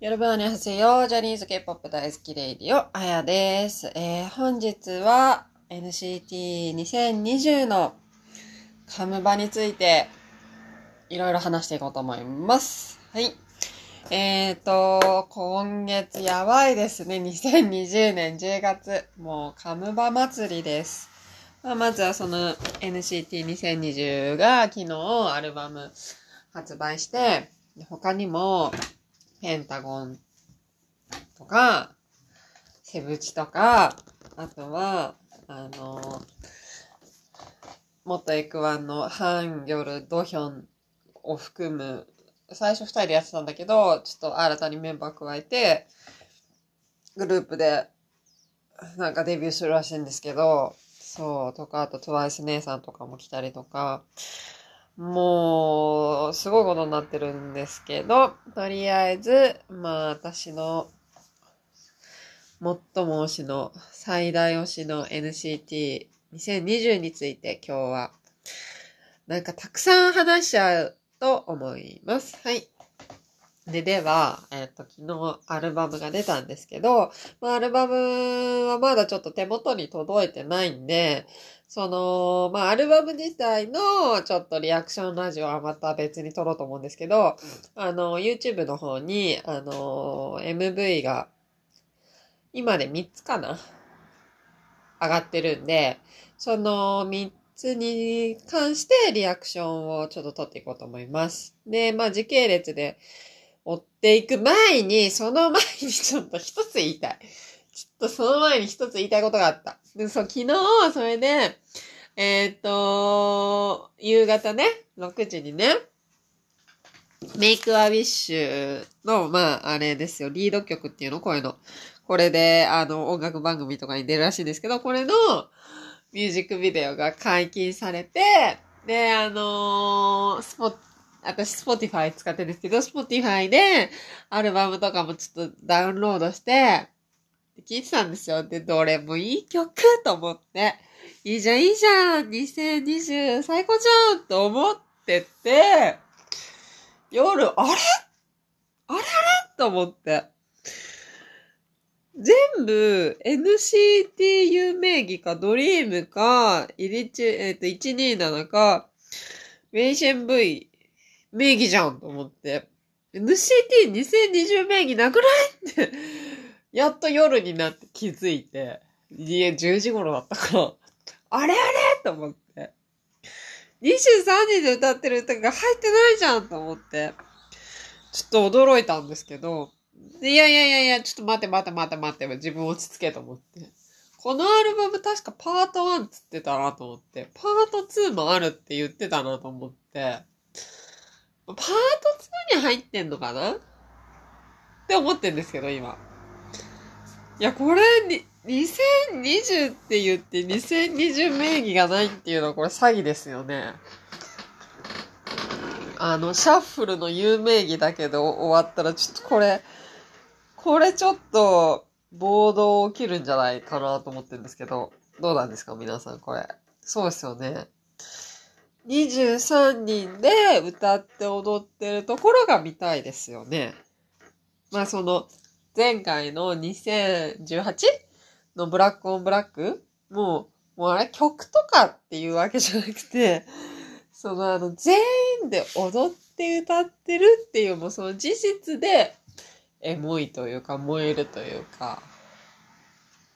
よろぶんにはせよ、ジャニーズ K-POP 大好きレイディオ、あやです。えー、本日は NCT2020 のカムバについていろいろ話していこうと思います。はい。えーと、今月やばいですね。2020年10月。もうカムバ祭りです。まあ、まずはその NCT2020 が昨日アルバム発売して、他にもペンタゴンとか、セブチとか、あとは、あの、元エクワンのハンギョル、ドヒョンを含む、最初二人でやってたんだけど、ちょっと新たにメンバー加えて、グループで、なんかデビューするらしいんですけど、そう、とか、あと TWICE 姉さんとかも来たりとか、もう、すごいことになってるんですけど、とりあえず、まあ、私の、最も推しの、最大推しの NCT2020 について今日は、なんかたくさん話しちゃうと思います。はい。で、では、えっ、と、昨日アルバムが出たんですけど、まあ、アルバムはまだちょっと手元に届いてないんで、その、まあ、アルバム自体のちょっとリアクションラジオはまた別に撮ろうと思うんですけど、あの、YouTube の方に、あの、MV が、今で3つかな上がってるんで、その3つに関してリアクションをちょっと撮っていこうと思います。で、まあ、時系列で追っていく前に、その前にちょっと一つ言いたい。ちょっとその前に一つ言いたいことがあった。で、そう、昨日、それで、えーっと、夕方ね、6時にね、メイクアウィッシュの、まあ、あれですよ、リード曲っていうの？こういうの。これで、あの、音楽番組とかに出るらしいんですけど、これのミュージックビデオが解禁されて、で、あのースポッ私、スポティファイ使ってるんですけど、スポティファイで、アルバムとかもちょっとダウンロードして、聞いてたんですよ。で、どれもいい曲と思って、いいじゃん、いいじゃん !2020 最高じゃんと思ってて、夜、あれ？あれ？あれ？と思って。全部 NCTU 名義かドリームか、イリチル、えっ、と、127か、ウェイシェン V 名義じゃんと思って。NCT2020 名義なくないって、やっと夜になって気づいて、家10時頃だったから、あれあれと思って。23人で歌ってる歌が入ってないじゃんと思って、ちょっと驚いたんですけど、いやいやいやいや、ちょっと待って待って待って待って、自分落ち着けと思って。このアルバム確かパート1つってたなと思って、パート2もあるって言ってたなと思って、パート2に入ってんのかな？って思ってんですけど、今。いや、これに、2020って言って2020名義がないっていうのはこれ詐欺ですよね。あの、シャッフルの有名義だけど終わったらちょっとこれ、これちょっと暴動起きるんじゃないかなと思ってるんですけど、どうなんですか皆さんこれ。そうですよね。23人で歌って踊ってるところが見たいですよね。まあその、前回の 2018? のブラックオンブラックもう、もうあれ曲とかっていうわけじゃなくて、そのあの全員で踊って歌ってるっていうもうその事実でエモいというか燃えるというか、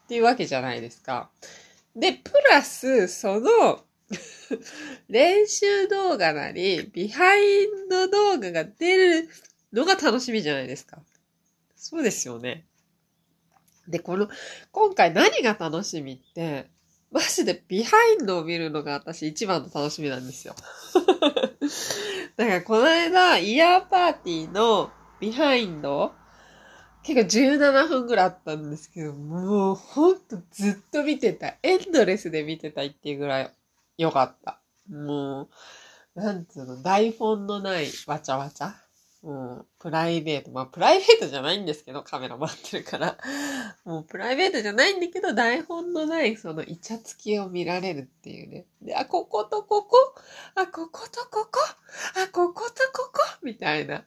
っていうわけじゃないですか。で、プラス、その、練習動画なり、ビハインド動画が出るのが楽しみじゃないですか。そうですよね。で、この、今回何が楽しみって、マジでビハインドを見るのが私一番の楽しみなんですよ。だからこの間、イヤーパーティーのビハインド、結構17分ぐらいあったんですけど、もうほんとずっと見てたい。エンドレスで見てたいっていうぐらい良かった。もう、なんつうの、台本のないわちゃわちゃ。もう、プライベート。まあ、プライベートじゃないんですけど、カメラ回ってるから。もう、プライベートじゃないんだけど、台本のない、その、イチャつきを見られるっていうね。で、あ、こことここあ、こことここあ、こことここみたいな。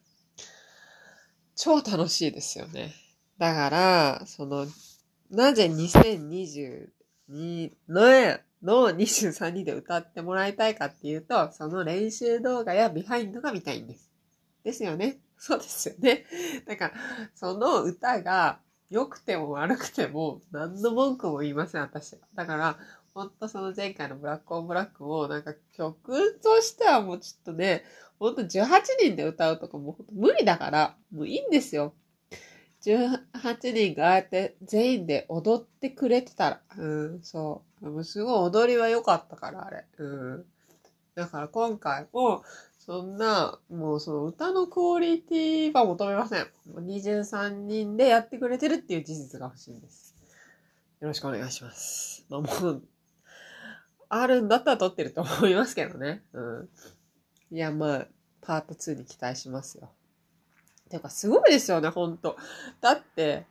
超楽しいですよね。だから、その、なぜにの、の23人で歌ってもらいたいかっていうと、その練習動画やビハインドが見たいんです。ですよね。そうですよね。だから、その歌が良くても悪くても何の文句も言いません、私は。だから、ほんとその前回のブラックオンブラックも、なんか曲としてはもうちょっとね、ほんと18人で歌うとかもう無理だから、もういいんですよ。18人がああやって全員で踊ってくれてたら。うん、そう。もうすごい踊りは良かったから、あれ。うん。だから今回も、そんな、もうその歌のクオリティは求めません。もう23人でやってくれてるっていう事実が欲しいんです。よろしくお願いします。まあもう、あるんだったら撮ってると思いますけどね。うん。いや、まあ、パート2に期待しますよ。てか、すごいですよね、ほんと。だって、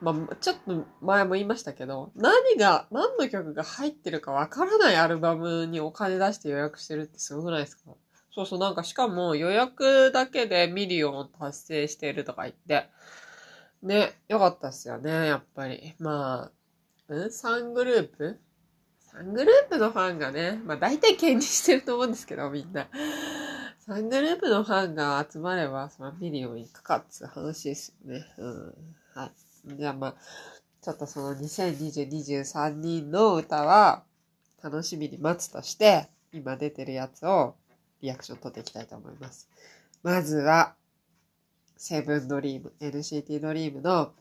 まあ、ちょっと前も言いましたけど、何が、何の曲が入ってるかわからないアルバムにお金出して予約してるってすごくないですか？そうそう、なんかしかも予約だけでミリオン達成してるとか言って。ね、よかったっすよね、やっぱり。まあ、ん ?3 グループ ?3 グループのファンがね、まあ大体兼任してると思うんですけど、みんな。3グループのファンが集まれば、そのミリオンいくかっつう話ですよね。うん。はい。じゃあまあ、ちょっとその2020、23人の歌は楽しみに待つとして、今出てるやつをリアクション取っていきたいと思います。まずは、セブンドリーム、NCT ドリームの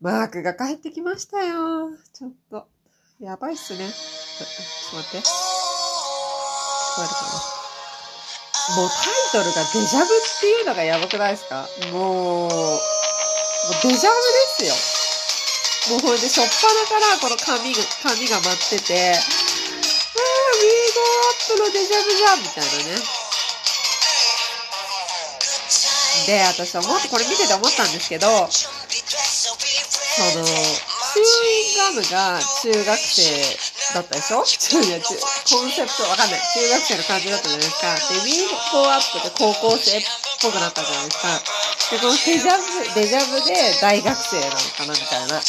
マークが帰ってきましたよ。ちょっと、やばいっすね。ちょちょっと待って。聞こえるかな？もうタイトルがデジャブっていうのがやばくないですか？もう、もうデジャブですよ。もうほんで、しょっぱなからこの髪が、髪が舞ってて、あー、ウWe Go Up のデジャブじゃんみたいなね。で、私思って、これ見てて思ったんですけど、その、チューインガムが中学生だったでしょ？中いや中コンセプトわかんない。中学生の感じだったじゃないですか。で、 We Go Up で高校生っぽくなったじゃないですか。で、このデジャブ、デジャブで大学生なのかなみたいな。わ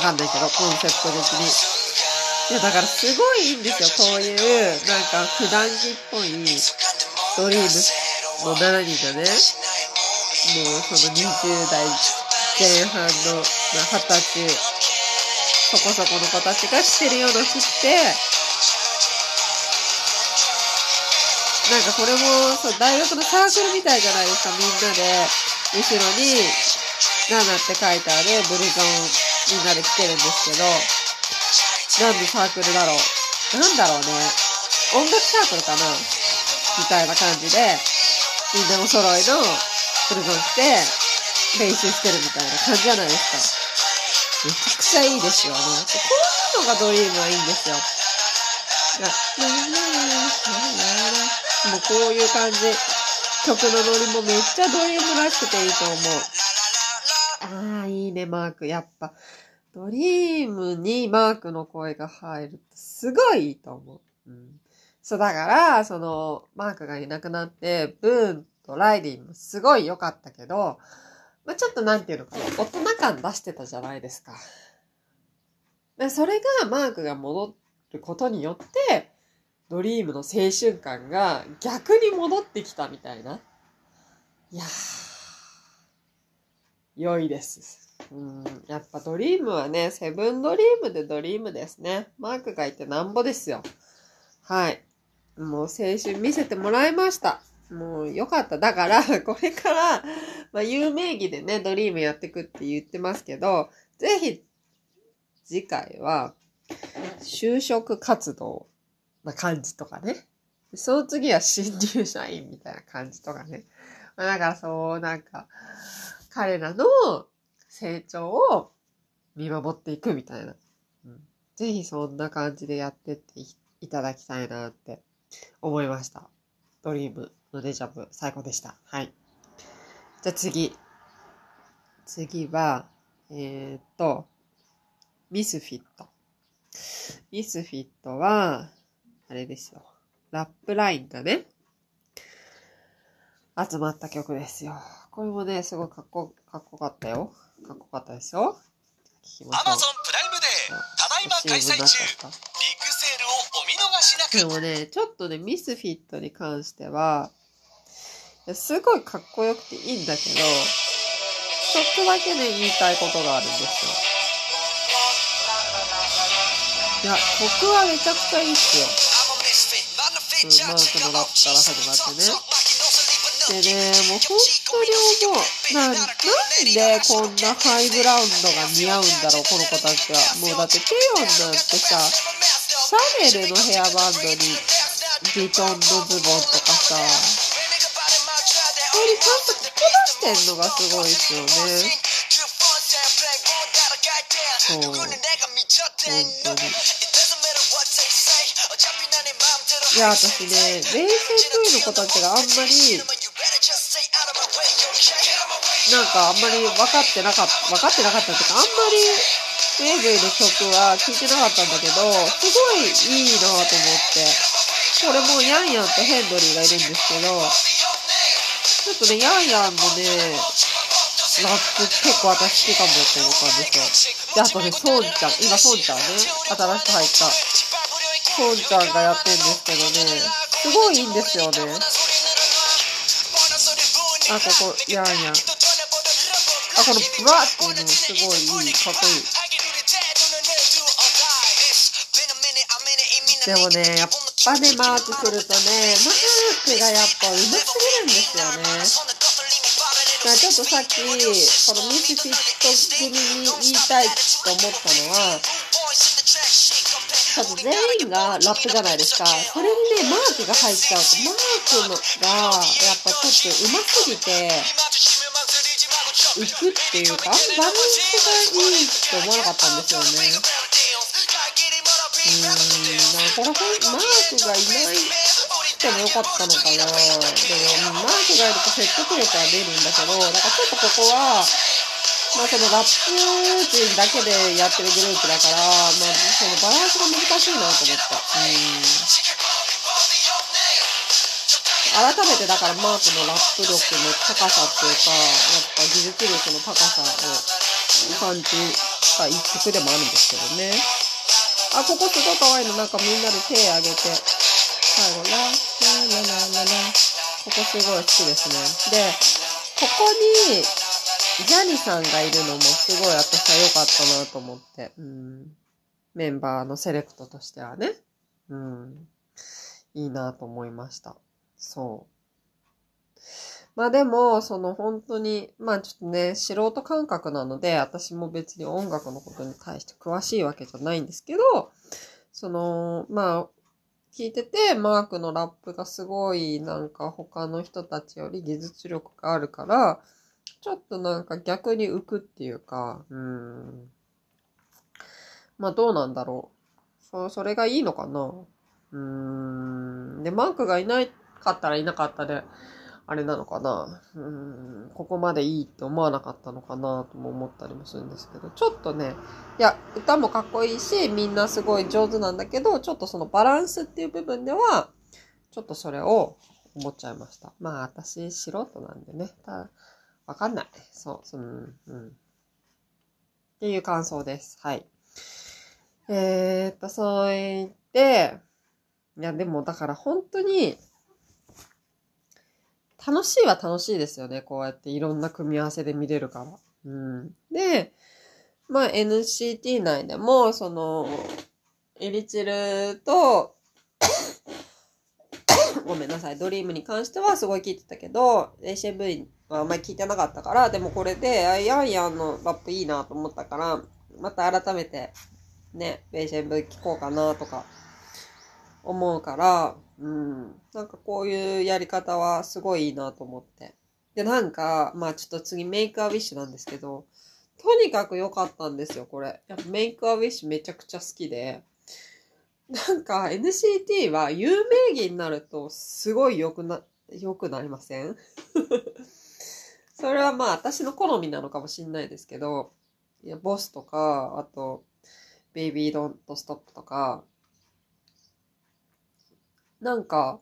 かんないけど、コンセプト的に。いや、だからすごいいいんですよ。こういう、なんか普段着っぽいドリームの7人がね、もうその20代前半の、まあ、20歳、そこそこの子たちが着てるような服着て、なんかこれも、そう、大学のサークルみたいじゃないですか、みんなで、後ろに、ナナって書いてあるブルゾンみんなで着てるんですけど、なんでサークルだろう。なんだろうね。音楽サークルかなみたいな感じで、みんなお揃いのブルゾン着て、練習してるみたいな感じじゃないですか。めちゃくちゃいいですよね。こういうのがドリームはいいんですよ。もうこういう感じ。曲のノリもめっちゃドリームらしくていいと思う。ああ、いいね、マーク。やっぱ、ドリームにマークの声が入るってすごいいいと思う。うん。そう、だから、その、マークがいなくなって、ブーンとライディもすごい良かったけど、まあ、ちょっとなんていうのかな、大人感出してたじゃないですか。でそれがマークが戻ることによって、ドリームの青春感が逆に戻ってきたみたいな。いやー、良いです。うん、やっぱドリームはね、セブンドリームでドリームですね。マークがいてなんぼですよ。はい。もう青春見せてもらいました。もうよかった。だから、これから、まあ、有名義でね、ドリームやってくって言ってますけど、ぜひ、次回は、就職活動な感じとかね。その次は新入社員みたいな感じとかね。まあ、だからそう、なんか、彼らの成長を見守っていくみたいな。うん、ぜひそんな感じでやってっていただきたいなって思いました。ドリームのデジャブ最高でした。はい。じゃあ次。次は、えー、っと、ミスフィット。ミスフィットは、あれですよ。ラップラインがね、集まった曲ですよ。これもね、すごいかっこ、かっこよかったよ。かっこよかったですよ。聞きましょう。Amazon プライムデーただいま開催中ビッグセールをお見逃しなくでもね、ちょっとね、ミスフィットに関しては、すごいかっこよくていいんだけど、ちょっとだけね、言いたいことがあるんですよ。いや、僕はめちゃくちゃいいっすよ。うんマークのラップから始まってねでね、もう本当に思う。な、なんでこんなハイブラウンドが似合うんだろう、この子たちは。もうだってテヨンなんてさ、シャネルのヘアバンドにビトンのズボンとかさ、これちゃんと着こなしてんのがすごいですよね。そう。いや、私ね、冷静クイの子たちがあんまり、なんかあんまり分かってなかった、分かってなかったっていうか、あんまり、ウェイブイの曲は聴いてなかったんだけど、すごいいいなと思って。これもヤンヤンとヘンドリーがいるんですけど、ちょっとね、ヤンヤンのね、ラップ結構私好きかもって思ったんですよ。で、あとね、ソンちゃん、今ソンちゃんね、新しく入った。ソンちゃんがやってるんですけどね、すごいいいんですよね。あ、ここ、ヤンヤン。あ、このブラっていうのもすごいいい、かっこいい。でもね、やっぱね、マーク来るとね、マークがやっぱ上手すぎるんですよね。まあちょっとさっき、このミスフィット組に言いたいと思ったのは、ちょっと全員がラップじゃないですか。それにね、マークが入っちゃうと、マークのが、やっぱちょっと上手すぎて、浮くっていうか、あんまバランスがいいって思わなかったんですよね。うーん、なか、マークがいないてもよかったのかな。でも、マークがいると説得力は出るんだけど、だかちょっとここは、まあそのラップ人だけでやってるグループだから、まあそのバランスが難しいなと思った。うん。改めてだからマークのラップ力の高さっていうか、やっぱ技術力の高さを感じた一曲でもあるんですけどね。あ、ここすごい可愛いの。なんかみんなで手挙げて、ここすごい好きですね。で、ここに、ジャニさんがいるのもすごい私は良かったなと思って。うん。メンバーのセレクトとしてはね。うん。いいなと思いました。そう。まあでも、その本当に、まあちょっとね、素人感覚なので、私も別に音楽のことに対して詳しいわけじゃないんですけど、その、まあ、聞いてて、マークのラップがすごい、なんか他の人たちより技術力があるから、ちょっとなんか逆に浮くっていうか、うん。まあどうなんだろう。そ、それがいいのかなうん。で、マークがいないかったらいなかったで、あれなのかな？うん。ここまでいいって思わなかったのかなとも思ったりもするんですけど、ちょっとね、いや、歌もかっこいいし、みんなすごい上手なんだけど、ちょっとそのバランスっていう部分では、ちょっとそれを思っちゃいました。まあ、私、素人なんでね。たわかんない。そう、その、うん。っていう感想です。はい。えー、っと、そう言って、いや、でも、だから本当に、楽しいは楽しいですよね。こうやっていろんな組み合わせで見れるから。うん。で、まあ NCT 内でも、その、エリチルと、ごめんなさい、ドリームに関してはすごい聞いてたけど、HMV はあんまり聞いてなかったから、でもこれで、あヤンヤンのラップいいなと思ったから、また改めて、ね、HMV 聞こうかなとか、思うから、うん。なんかこういうやり方はすごいいいなと思って。で、なんか、まあちょっと次メイクアウィッシュなんですけど、とにかく良かったんですよ、これ。やっぱメイクアウィッシュめちゃくちゃ好きで。なんか NCT は有名義になるとすごい良くな、良くなりません？それはまあ私の好みなのかもしんないですけど、いや、ボスとか、あと、ベイビードントストップとか、なんか、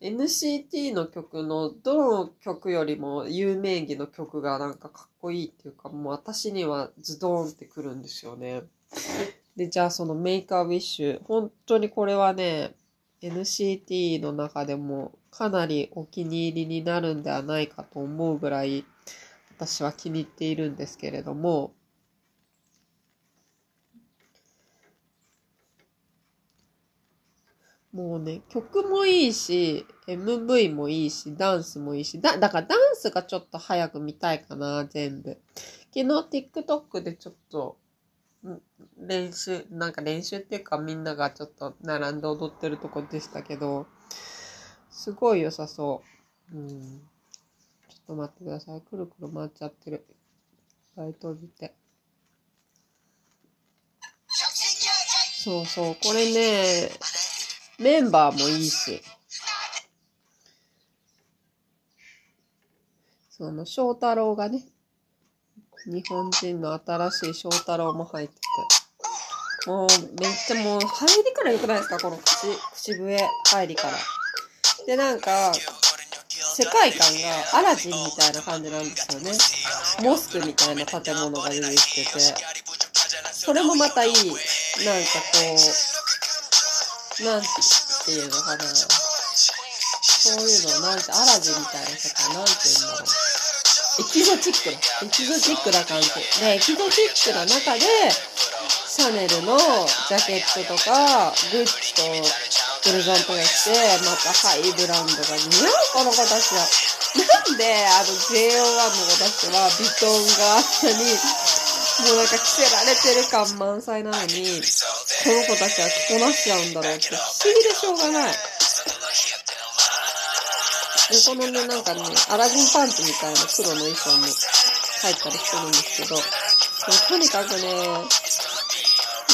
NCT の曲のどの曲よりも有名義の曲がなんかかっこいいっていうか、もう私にはズドーンってくるんですよね。で、じゃあそのメイクアウィッシュ、本当にこれはね、NCT の中でもかなりお気に入りになるんではないかと思うぐらい私は気に入っているんですけれども、もうね、曲もいいし、MV もいいし、ダンスもいいし、だ、だからダンスがちょっと早く見たいかな、全部。昨日 TikTok でちょっと、ん練習、なんか練習っていうかみんながちょっと並んで踊ってるとこでしたけど、すごい良さそう。うん。ちょっと待ってください。くるくる回っちゃってる。ライト見て。そうそう。これね、メンバーもいいし。その、翔太郎がね、日本人の新しい翔太郎も入ってて。もう、めっちゃもう、入りから良くないですか？この口、口笛入りから。で、なんか、世界観がアラジンみたいな感じなんですよね。モスクみたいな建物が出てきてて。それもまたいい。なんかこう、なんていうのかな。そういうの、なんて、アラジンみたいな世界、なんていうんだろう。エキゾチックな、エキゾチックな感じ。で、エキゾチックな中で、シャネルのジャケットとか、グッチとプレゼントがして、またハイブランドが似合う、この子たちは。なんで、あの JO1 の子たちはビトンがあったに、もうなんか着せられてる感満載なのに、この子たちは着こなしちゃうんだろうって不思議でしょうがない。で、このね、なんかね、アラジンパンツみたいな黒の衣装も入ったりするんですけど、とにかくね、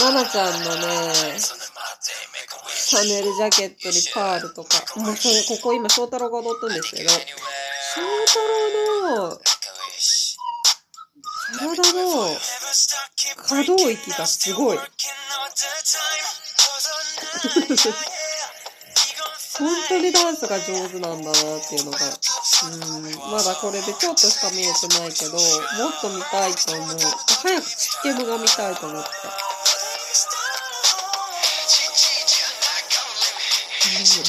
ナナちゃんのね、シャネルジャケットにパールとか、もうそれ、ここ今翔太郎が踊ってるんですけど、翔太郎の体の可動域がすごい。本当にダンスが上手なんだなっていうのが、うん、まだこれでちょっとしか見えてないけど、もっと見たいと思う。早くチッケムが見たいと思って。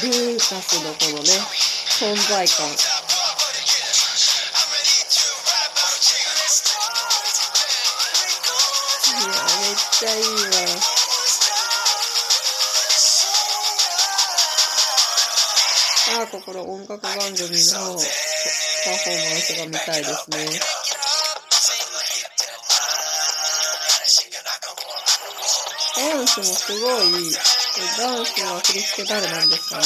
ルーカスのこのね、存在感。ああ、ここで音楽番組のパフォーマンスが見たいですね。ダンスもすごい。ダンスは振り付け誰なんですかね。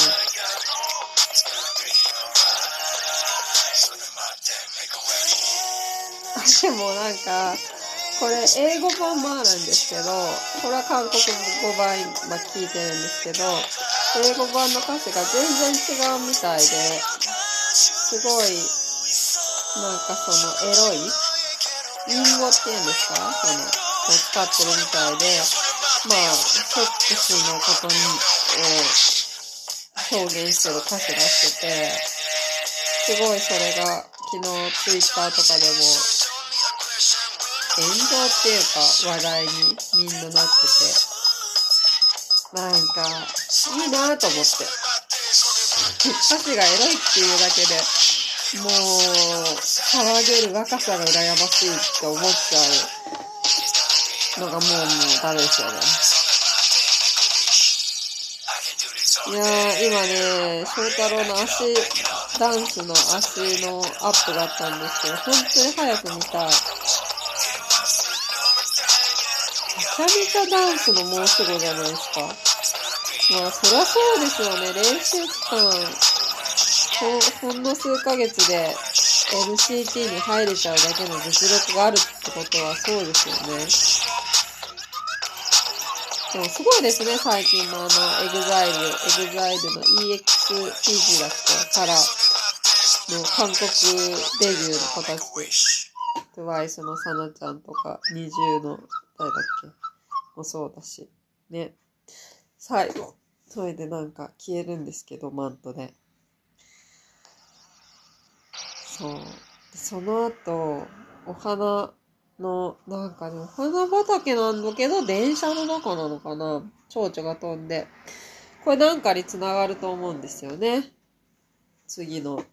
でもなんか、これ英語版もあるんですけど、これは韓国語版今聞いてるんですけど、英語版の歌詞が全然違うみたいで、すごい、なんかそのエロい隠語っていうんですか？その、を使ってるみたいで、まあ、セックスのことに、を表現してる歌詞がしてて、すごいそれが昨日ツイッターとかでも炎上っていうか話題にみんななってて、なんか、いいなと思って。歌詞がエロいっていうだけで、もう、騒げる若さが羨ましいって思っちゃうのがもう、もうダメですよね。いやー、今ね、翔太郎の足、ダンスの足のアップがあったんですけど、本当に早く見たい。めちゃめちゃダンスの申し子じゃないですか。まあ、そりゃそうですよね。練習期間、ほほんの数ヶ月で NCT に入れちゃうだけの実力があるってことはそうですよね。でもすごいですね、最近のあの、EXILE、EXILE の EXPG だっけからの韓国デビューの子たち。TWICE のサナちゃんとか、NiziU の誰だっけ？もそうだし。ね。最後。それでなんか消えるんですけど、マントで。そう。その後、お花の、なんかね、お花畑なんだけど、電車の中なのかな？蝶々が飛んで。これなんかにつながると思うんですよね。次の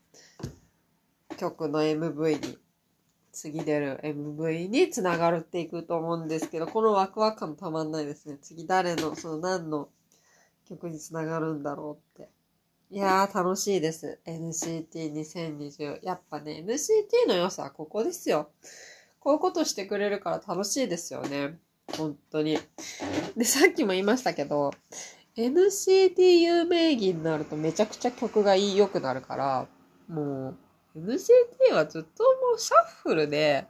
曲の MV に。次出る MV につながるっていくと思うんですけど、このワクワク感たまんないですね。次誰の、その何の曲につながるんだろうって。いやー、楽しいです。NCT2020。やっぱね、NCT の良さはここですよ。こういうことしてくれるから楽しいですよね。本当に。で、さっきも言いましたけど、NCT 有名義になるとめちゃくちゃ曲が良くなるから、もう、NCT はずっともうシャッフルで、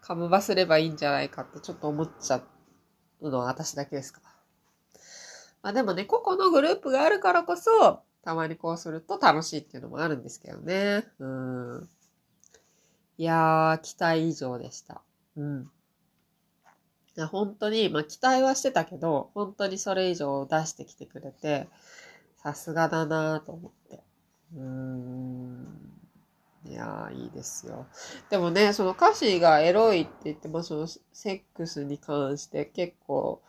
カムバすればいいんじゃないかってちょっと思っちゃうのは私だけですか。まあでもね、個々のグループがあるからこそ、たまにこうすると楽しいっていうのもあるんですけどね。うん。いやー、期待以上でした。うん。いや本当に、まあ期待はしてたけど、本当にそれ以上出してきてくれて、さすがだなーと思って。うーん。いやー、いいですよ。でもね、その歌詞がエロいって言っても、そのセックスに関して結構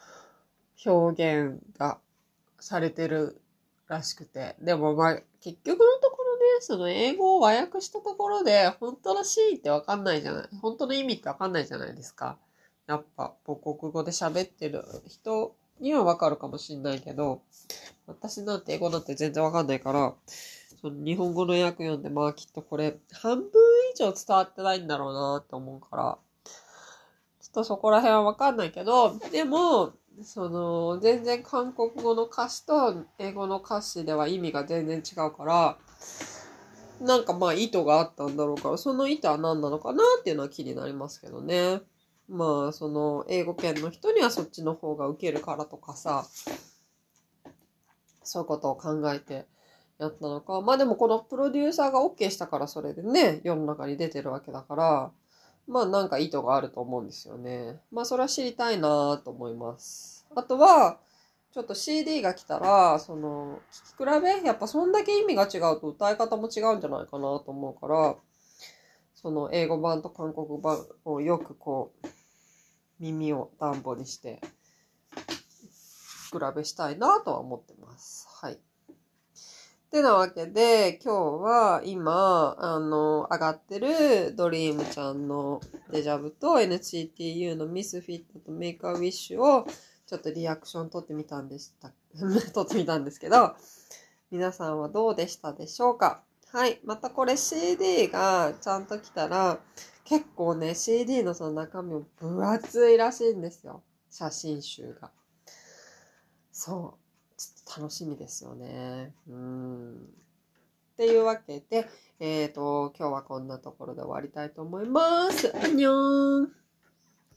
表現がされてるらしくて。でもまあ、結局のところね、その英語を和訳したところで、本当のシーンってわかんないじゃない。本当の意味ってわかんないじゃないですか。やっぱ、母国語で喋ってる人にはわかるかもしんないけど、私なんて英語なんて全然わかんないから、その日本語の訳読んで、まあきっとこれ、半分以上伝わってないんだろうなって思うから、ちょっとそこら辺はわかんないけど、でも、その、全然韓国語の歌詞と英語の歌詞では意味が全然違うから、なんかまあ意図があったんだろうから、その意図は何なのかなっていうのは気になりますけどね。まあ、その、英語圏の人にはそっちの方が受けるからとかさ、そういうことを考えてやったのか。まあでもこのプロデューサーが OK したからそれでね、世の中に出てるわけだから、まあなんか意図があると思うんですよね。まあそれは知りたいなと思います。あとは、ちょっと CD が来たら、その、聞き比べ？やっぱそんだけ意味が違うと歌い方も違うんじゃないかなと思うから、その英語版と韓国版をよくこう、耳を暖房にして、比べしたいなとは思ってます。はい。ってなわけで、今日は今、あの、上がってるドリームちゃんのデジャブと NCTU のミスフィットとメイクアウィッシュをちょっとリアクション取ってみたんでした。撮ってみたんですけど、皆さんはどうでしたでしょうか？はい。またこれ CD がちゃんと来たら、結構ね、CD のその中身も分厚いらしいんですよ。写真集が。そう。ちょっと楽しみですよね。うん。っていうわけで、えっ、と、今日はこんなところで終わりたいと思います。アニョン